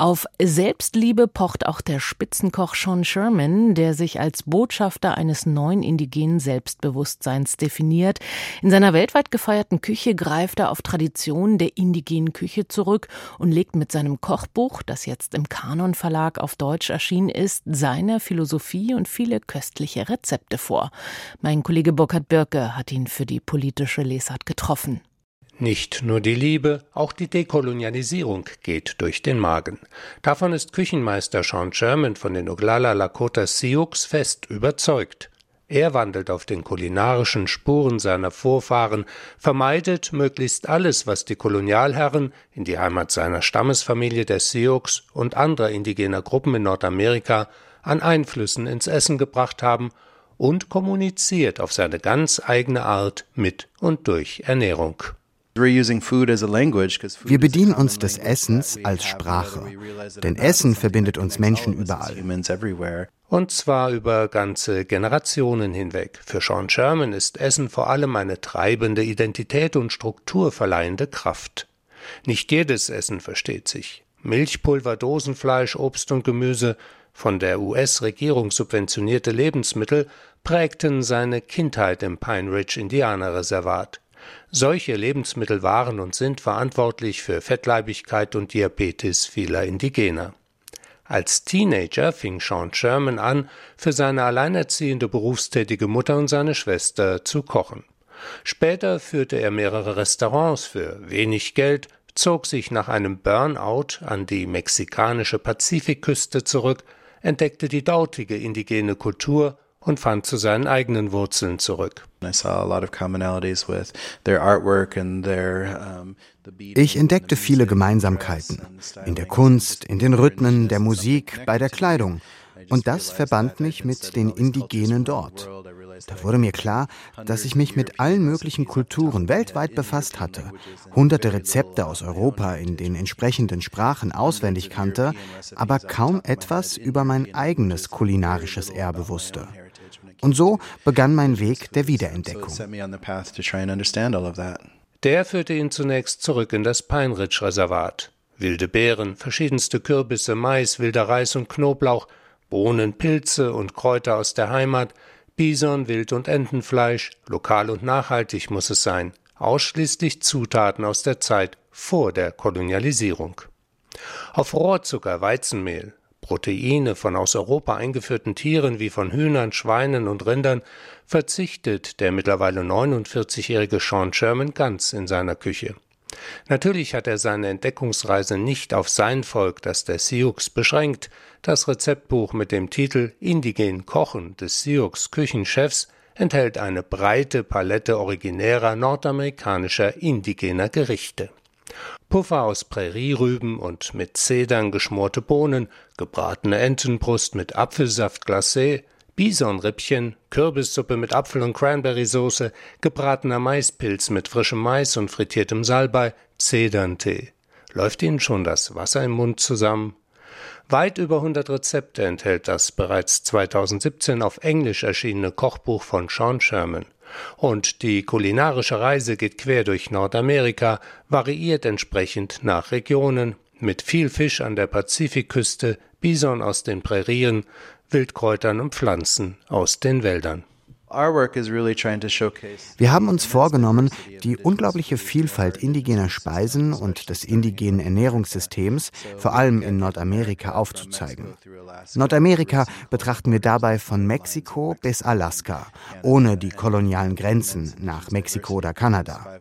auf Selbstliebe pocht auch der Spitzenkoch Sean Sherman, der sich als Botschafter eines neuen indigenen Selbstbewusstseins definiert. In seiner weltweit gefeierten Küche greift er auf Traditionen der indigenen Küche zurück und legt mit seinem Kochbuch, das jetzt im Kanon Verlag auf Deutsch erschienen ist, seine Philosophie und viele köstliche Rezepte vor. Mein Kollege Burkhard Birke hat ihn für die politische Lesart getroffen. Nicht nur die Liebe, auch die Dekolonialisierung geht durch den Magen. Davon ist Küchenmeister Sean Sherman von den Oglala Lakota Sioux fest überzeugt. Er wandelt auf den kulinarischen Spuren seiner Vorfahren, vermeidet möglichst alles, was die Kolonialherren in die Heimat seiner Stammesfamilie der Sioux und anderer indigener Gruppen in Nordamerika an Einflüssen ins Essen gebracht haben und kommuniziert auf seine ganz eigene Art mit und durch Ernährung. Wir bedienen uns des Essens als Sprache, denn Essen verbindet uns Menschen überall. Und zwar über ganze Generationen hinweg. Für Sean Sherman ist Essen vor allem eine treibende Identität und strukturverleihende Kraft. Nicht jedes Essen versteht sich. Milchpulver, Dosenfleisch, Obst und Gemüse, von der US-Regierung subventionierte Lebensmittel prägten seine Kindheit im Pine Ridge Indianerreservat. Solche Lebensmittel waren und sind verantwortlich für Fettleibigkeit und Diabetes vieler Indigener. Als Teenager fing Sean Sherman an, für seine alleinerziehende berufstätige Mutter und seine Schwester zu kochen. Später führte er mehrere Restaurants für wenig Geld, zog sich nach einem Burnout an die mexikanische Pazifikküste zurück, entdeckte die dortige indigene Kultur und fand zu seinen eigenen Wurzeln zurück. Ich entdeckte viele Gemeinsamkeiten in der Kunst, in den Rhythmen, der Musik, bei der Kleidung. Und das verband mich mit den Indigenen dort. Da wurde mir klar, dass ich mich mit allen möglichen Kulturen weltweit befasst hatte, hunderte Rezepte aus Europa in den entsprechenden Sprachen auswendig kannte, aber kaum etwas über mein eigenes kulinarisches Erbe wusste. Und so begann mein Weg der Wiederentdeckung. Der führte ihn zunächst zurück in das Pine Ridge Reservat. Wilde Beeren, verschiedenste Kürbisse, Mais, wilder Reis und Knoblauch, Bohnen, Pilze und Kräuter aus der Heimat, Bison, Wild- und Entenfleisch, lokal und nachhaltig muss es sein, ausschließlich Zutaten aus der Zeit vor der Kolonialisierung. Auf Rohrzucker, Weizenmehl, Proteine von aus Europa eingeführten Tieren wie von Hühnern, Schweinen und Rindern verzichtet der mittlerweile 49-jährige Sean Sherman ganz in seiner Küche. Natürlich hat er seine Entdeckungsreise nicht auf sein Volk, das der Sioux, beschränkt. Das Rezeptbuch mit dem Titel Indigen Kochen des Sioux Küchenchefs enthält eine breite Palette originärer nordamerikanischer indigener Gerichte. Puffer aus Prärierüben und mit Zedern geschmorte Bohnen, gebratene Entenbrust mit Apfelsaft glacé, Bisonrippchen, Kürbissuppe mit Apfel- und Cranberry-Soße, gebratener Maispilz mit frischem Mais und frittiertem Salbei, Zederntee. Läuft Ihnen schon das Wasser im Mund zusammen? Weit über 100 Rezepte enthält das bereits 2017 auf Englisch erschienene Kochbuch von Sean Sherman. Und die kulinarische Reise geht quer durch Nordamerika, variiert entsprechend nach Regionen, mit viel Fisch an der Pazifikküste, Bison aus den Prärien, Wildkräutern und Pflanzen aus den Wäldern. Wir haben uns vorgenommen, die unglaubliche Vielfalt indigener Speisen und des indigenen Ernährungssystems, vor allem in Nordamerika, aufzuzeigen. Nordamerika betrachten wir dabei von Mexiko bis Alaska, ohne die kolonialen Grenzen nach Mexiko oder Kanada.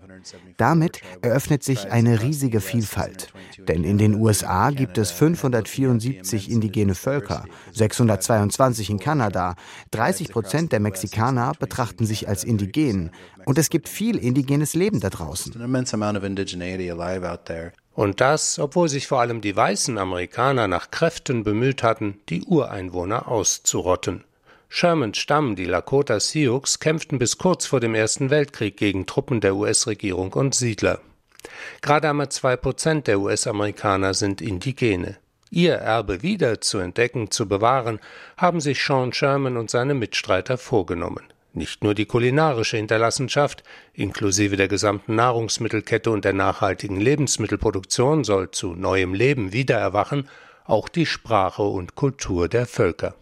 Damit eröffnet sich eine riesige Vielfalt, denn in den USA gibt es 574 indigene Völker, 622 in Kanada, 30 Prozent der Mexikaner betrachten sich als indigen und es gibt viel indigenes Leben da draußen. Und das, obwohl sich vor allem die weißen Amerikaner nach Kräften bemüht hatten, die Ureinwohner auszurotten. Shermans Stamm, die Lakota Sioux, kämpften bis kurz vor dem Ersten Weltkrieg gegen Truppen der US-Regierung und Siedler. Gerade einmal zwei Prozent der US-Amerikaner sind Indigene. Ihr Erbe wieder zu entdecken, zu bewahren, haben sich Sean Sherman und seine Mitstreiter vorgenommen. Nicht nur die kulinarische Hinterlassenschaft, inklusive der gesamten Nahrungsmittelkette und der nachhaltigen Lebensmittelproduktion, soll zu neuem Leben wiedererwachen, auch die Sprache und Kultur der Völker.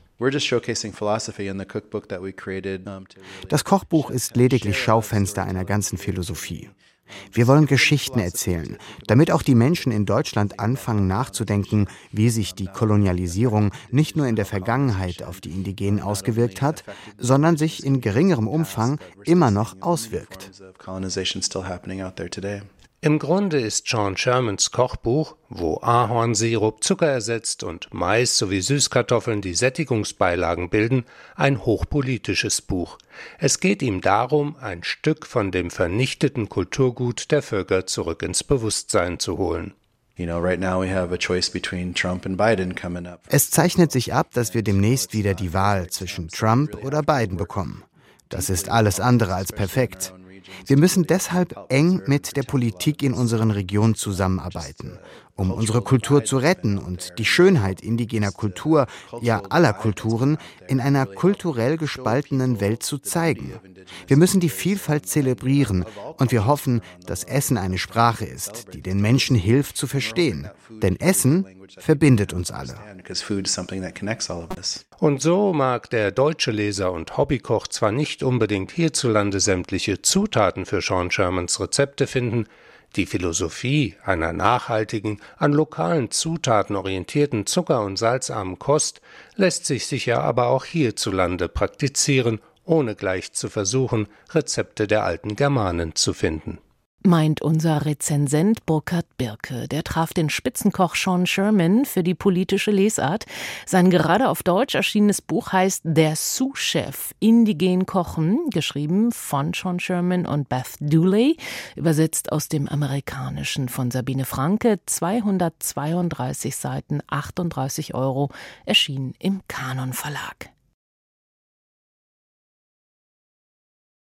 Das Kochbuch ist lediglich Schaufenster einer ganzen Philosophie. Wir wollen Geschichten erzählen, damit auch die Menschen in Deutschland anfangen nachzudenken, wie sich die Kolonialisierung nicht nur in der Vergangenheit auf die Indigenen ausgewirkt hat, sondern sich in geringerem Umfang immer noch auswirkt. Im Grunde ist John Shermans Kochbuch, wo Ahornsirup Zucker ersetzt und Mais sowie Süßkartoffeln die Sättigungsbeilagen bilden, ein hochpolitisches Buch. Es geht ihm darum, ein Stück von dem vernichteten Kulturgut der Völker zurück ins Bewusstsein zu holen. Es zeichnet sich ab, dass wir demnächst wieder die Wahl zwischen Trump oder Biden bekommen. Das ist alles andere als perfekt. Wir müssen deshalb eng mit der Politik in unseren Regionen zusammenarbeiten, um unsere Kultur zu retten und die Schönheit indigener Kultur, ja aller Kulturen, in einer kulturell gespaltenen Welt zu zeigen. Wir müssen die Vielfalt zelebrieren und wir hoffen, dass Essen eine Sprache ist, die den Menschen hilft zu verstehen. Denn Essen verbindet uns alle. Und so mag der deutsche Leser und Hobbykoch zwar nicht unbedingt hierzulande sämtliche Zutaten für Sean Shermans Rezepte finden, die Philosophie einer nachhaltigen, an lokalen Zutaten orientierten zucker- und salzarmen Kost lässt sich sicher aber auch hierzulande praktizieren, ohne gleich zu versuchen, Rezepte der alten Germanen zu finden meint unser Rezensent Burkhard Birke. Der traf den Spitzenkoch Sean Sherman für die politische Lesart. Sein gerade auf Deutsch erschienenes Buch heißt Der Sous-Chef, Indigen Kochen, geschrieben von Sean Sherman und Beth Dooley, übersetzt aus dem Amerikanischen von Sabine Franke, 232 Seiten, 38 Euro, erschienen im Kanon Verlag.